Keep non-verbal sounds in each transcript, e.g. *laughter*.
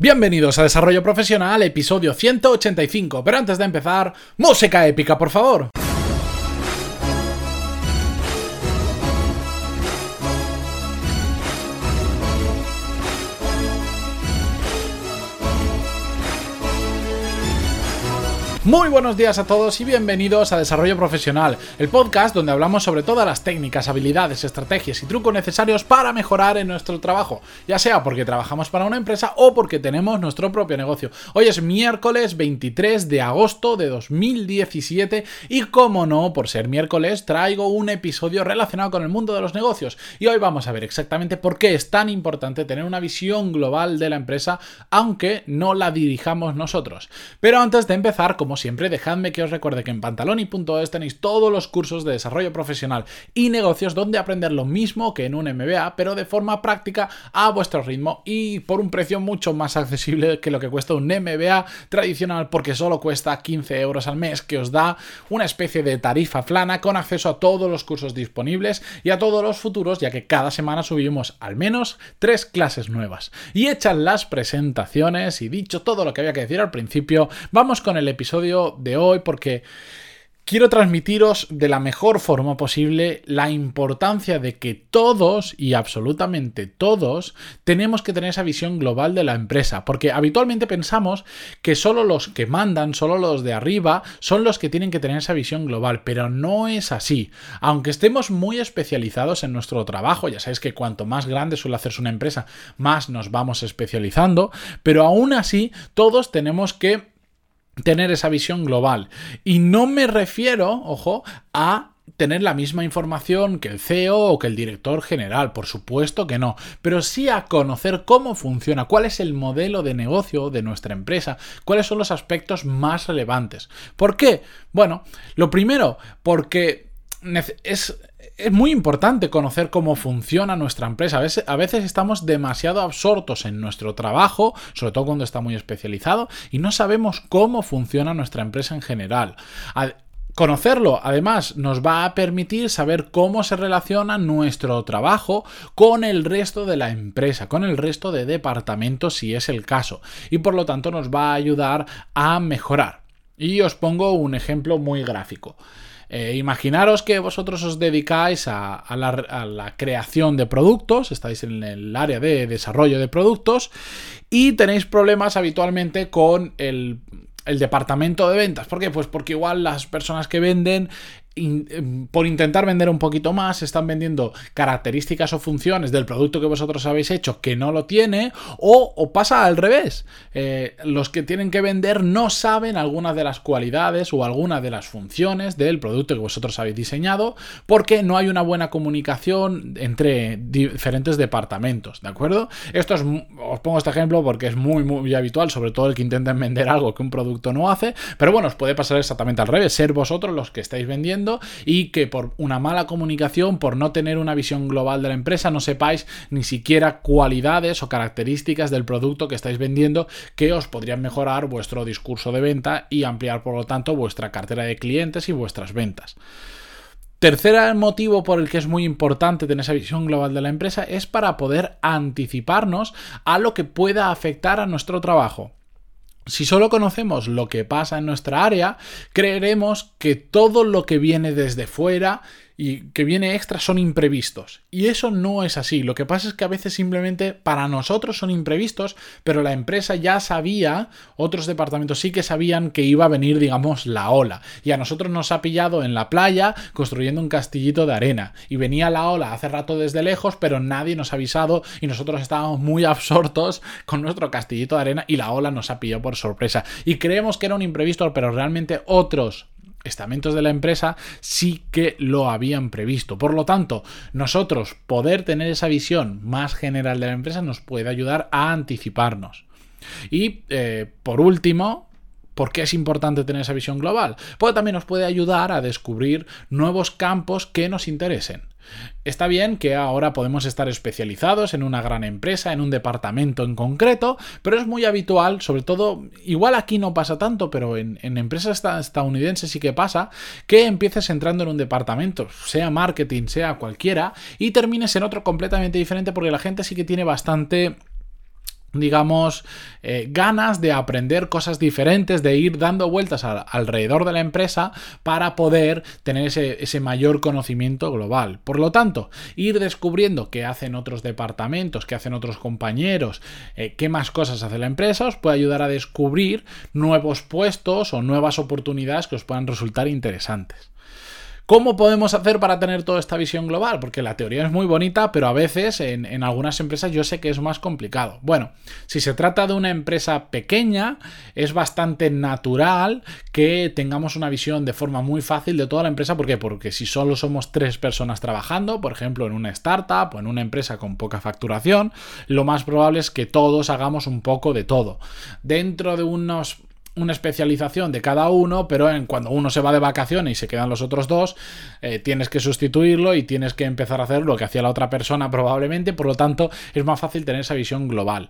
Bienvenidos a Desarrollo Profesional, episodio 185. Pero antes de empezar, música épica, por favor. Muy buenos días a todos y bienvenidos a Desarrollo Profesional, el podcast donde hablamos sobre todas las técnicas, habilidades, estrategias y trucos necesarios para mejorar en nuestro trabajo, ya sea porque trabajamos para una empresa o porque tenemos nuestro propio negocio. Hoy es miércoles 23 de agosto de 2017 y como no, por ser miércoles, traigo un episodio relacionado con el mundo de los negocios y hoy vamos a ver exactamente por qué es tan importante tener una visión global de la empresa aunque no la dirijamos nosotros. Pero antes de empezar, como siempre, dejadme que os recuerde que en pantaloni.es tenéis todos los cursos de desarrollo profesional y negocios donde aprender lo mismo que en un MBA, pero de forma práctica a vuestro ritmo y por un precio mucho más accesible que lo que cuesta un MBA tradicional porque solo cuesta 15 euros al mes, que os da una especie de tarifa plana con acceso a todos los cursos disponibles y a todos los futuros, ya que cada semana subimos al menos tres clases nuevas. Y hechas las presentaciones y dicho todo lo que había que decir al principio, vamos con el episodio de hoy porque quiero transmitiros de la mejor forma posible la importancia de que todos y absolutamente todos tenemos que tener esa visión global de la empresa, porque habitualmente pensamos que solo los que mandan, solo los de arriba, son los que tienen que tener esa visión global, pero no es así. Aunque estemos muy especializados en nuestro trabajo, ya sabéis que cuanto más grande suele hacerse una empresa, más nos vamos especializando, pero aún así todos tenemos que tener esa visión global. Y no me refiero, ojo, a tener la misma información que el CEO o que el director general, por supuesto que no, pero sí a conocer cómo funciona, cuál es el modelo de negocio de nuestra empresa, cuáles son los aspectos más relevantes. ¿Por qué? Bueno, lo primero, porque es es muy importante conocer cómo funciona nuestra empresa. A veces, estamos demasiado absortos en nuestro trabajo, sobre todo cuando está muy especializado, y no sabemos cómo funciona nuestra empresa en general. Conocerlo, además, nos va a permitir saber cómo se relaciona nuestro trabajo con el resto de la empresa, con el resto de departamentos, si es el caso, y por lo tanto nos va a ayudar a mejorar. Y os pongo un ejemplo muy gráfico. Eh, imaginaros que vosotros os dedicáis a, la, creación de productos, estáis en el área de desarrollo de productos y tenéis problemas habitualmente con el el departamento de ventas. ¿Por qué? Pues porque igual las personas que venden Em, por intentar vender un poquito más, están vendiendo características o funciones del producto que vosotros habéis hecho que no lo tiene, o, pasa al revés. Eh, los que tienen que vender no saben algunas de las cualidades o algunas de las funciones del producto que vosotros habéis diseñado, porque no hay una buena comunicación entre diferentes departamentos, ¿de acuerdo? Esto es, os pongo este ejemplo porque es muy, muy habitual, sobre todo el que intenten vender algo que un producto no hace, pero bueno, os puede pasar exactamente al revés, ser vosotros los que estáis vendiendo y que por una mala comunicación, por no tener una visión global de la empresa, no sepáis ni siquiera cualidades o características del producto que estáis vendiendo que os podrían mejorar vuestro discurso de venta y ampliar por lo tanto vuestra cartera de clientes y vuestras ventas. Tercer motivo por el que es muy importante tener esa visión global de la empresa es para poder anticiparnos a lo que pueda afectar a nuestro trabajo. Si solo conocemos lo que pasa en nuestra área, creeremos que todo lo que viene desde fuera y que viene extra son imprevistos. Y eso no es así. Lo que pasa es que a veces simplemente para nosotros son imprevistos, pero la empresa ya sabía, otros departamentos sí que sabían que iba a venir, digamos, la ola. Y a nosotros nos ha pillado en la playa construyendo un castillito de arena. Y venía la ola hace rato desde lejos, pero nadie nos ha avisado y nosotros estábamos muy absortos con nuestro castillito de arena y la ola nos ha pillado por sorpresa. Y creemos que era un imprevisto, pero realmente otros estamentos de la empresa sí que lo habían previsto. Por lo tanto, nosotros poder tener esa visión más general de la empresa nos puede ayudar a anticiparnos. Y eh, por último, ¿Por qué es importante tener esa visión global? Pues también nos puede ayudar a descubrir nuevos campos que nos interesen. Está bien que ahora podemos estar especializados en una gran empresa, en un departamento en concreto, pero es muy habitual, sobre todo, igual aquí no pasa tanto, pero en, empresas estadounidenses sí que pasa, que empieces entrando en un departamento, sea marketing, sea cualquiera, y termines en otro completamente diferente porque la gente sí que tiene bastante digamos, eh, ganas de aprender cosas diferentes, de ir dando vueltas alrededor de la empresa para poder tener ese, mayor conocimiento global. Por lo tanto, ir descubriendo qué hacen otros departamentos, qué hacen otros compañeros, eh, qué más cosas hace la empresa, os puede ayudar a descubrir nuevos puestos o nuevas oportunidades que os puedan resultar interesantes. ¿Cómo podemos hacer para tener toda esta visión global? Porque la teoría es muy bonita, pero a veces en, algunas empresas yo sé que es más complicado. Bueno, si se trata de una empresa pequeña, es bastante natural que tengamos una visión de forma muy fácil de toda la empresa. ¿Por qué? Porque si solo somos tres personas trabajando, por ejemplo, en una startup o en una empresa con poca facturación, lo más probable es que todos hagamos un poco de todo. Dentro de unos una especialización de cada uno, pero en, cuando uno se va de vacaciones y se quedan los otros dos, eh, tienes que sustituirlo y tienes que empezar a hacer lo que hacía la otra persona *laughs* probablemente, por lo tanto es más fácil tener esa visión global.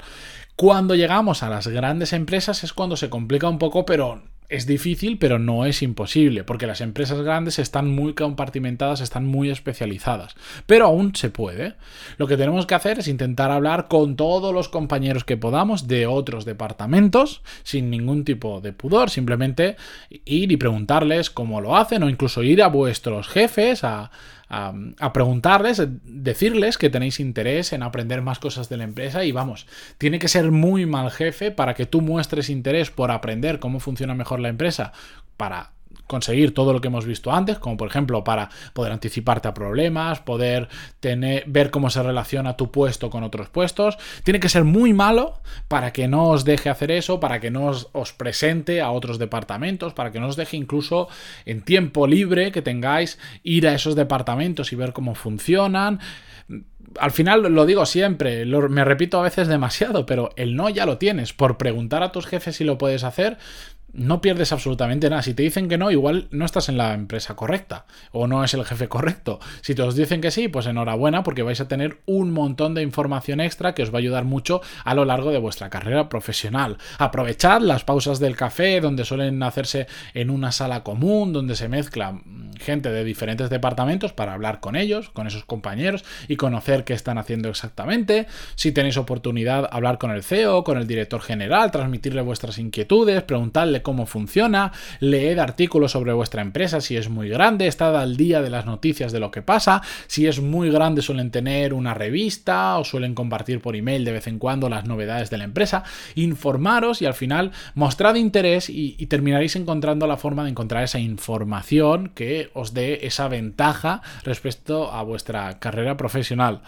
Cuando llegamos a las grandes empresas es cuando se complica un poco, pero es difícil, pero no es imposible, porque las empresas grandes están muy compartimentadas, están muy especializadas. Pero aún se puede. Lo que tenemos que hacer es intentar hablar con todos los compañeros que podamos de otros departamentos, sin ningún tipo de pudor, simplemente ir y preguntarles cómo lo hacen, o incluso ir a vuestros jefes a a, preguntarles, decirles que tenéis interés en aprender más cosas de la empresa y vamos, tiene que ser muy mal jefe para que tú muestres interés por aprender cómo funciona mejor la empresa, para conseguir todo lo que hemos visto antes, como por ejemplo para poder anticiparte a problemas, poder tener, ver cómo se relaciona tu puesto con otros puestos. Tiene que ser muy malo para que no os deje hacer eso, para que no os, os presente a otros departamentos, para que no os deje incluso en tiempo libre que tengáis ir a esos departamentos y ver cómo funcionan al final lo digo siempre, me repito a veces demasiado, pero el no ya lo tienes. Por preguntar a tus jefes si lo puedes hacer, no pierdes absolutamente nada. Si te dicen que no, igual no estás en la empresa correcta o no es el jefe correcto. Si te os dicen que sí, pues enhorabuena porque vais a tener un montón de información extra que os va a ayudar mucho a lo largo de vuestra carrera profesional. Aprovechad las pausas del café donde suelen hacerse en una sala común, donde se mezcla gente de diferentes departamentos para hablar con ellos, con esos compañeros y conocer qué están haciendo exactamente. Si tenéis oportunidad, hablar con el CEO, con el director general, transmitirle vuestras inquietudes, preguntarle cómo funciona, leed artículos sobre vuestra empresa si es muy grande, estad al día de las noticias de lo que pasa, si es muy grande suelen tener una revista o suelen compartir por email de vez en cuando las novedades de la empresa, informaros y al final mostrad interés y, y terminaréis encontrando la forma de encontrar esa información que os dé esa ventaja respecto a vuestra carrera profesional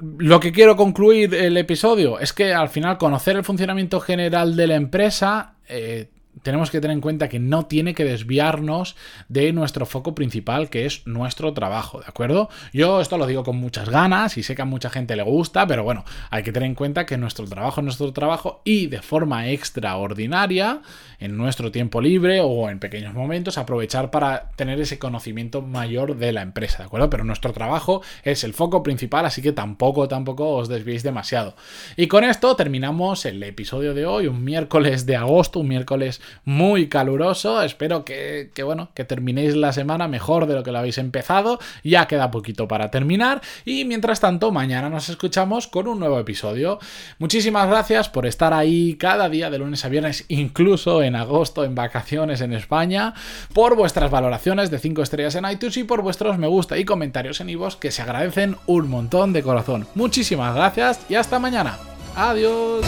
lo que quiero concluir el episodio es que al final conocer el funcionamiento general de la empresa eh, tenemos que tener en cuenta que no tiene que desviarnos de nuestro foco principal, que es nuestro trabajo, ¿de acuerdo? Yo esto lo digo con muchas ganas y sé que a mucha gente le gusta, pero bueno, hay que tener en cuenta que nuestro trabajo es nuestro trabajo y de forma extraordinaria, en nuestro tiempo libre o en pequeños momentos, aprovechar para tener ese conocimiento mayor de la empresa, ¿de acuerdo? Pero nuestro trabajo es el foco principal, así que tampoco, tampoco os desviéis demasiado. Y con esto terminamos el episodio de hoy, un miércoles de agosto, un miércoles muy caluroso. Espero que, bueno, que terminéis la semana mejor de lo que lo habéis empezado. Ya queda poquito para terminar. Y mientras tanto, mañana nos escuchamos con un nuevo episodio. Muchísimas gracias por estar ahí cada día de lunes a viernes, incluso en agosto, en vacaciones en España, por vuestras valoraciones de 5 estrellas en iTunes y por vuestros me gusta y comentarios en iVoox que se agradecen un montón de corazón. Muchísimas gracias y hasta mañana. Adiós.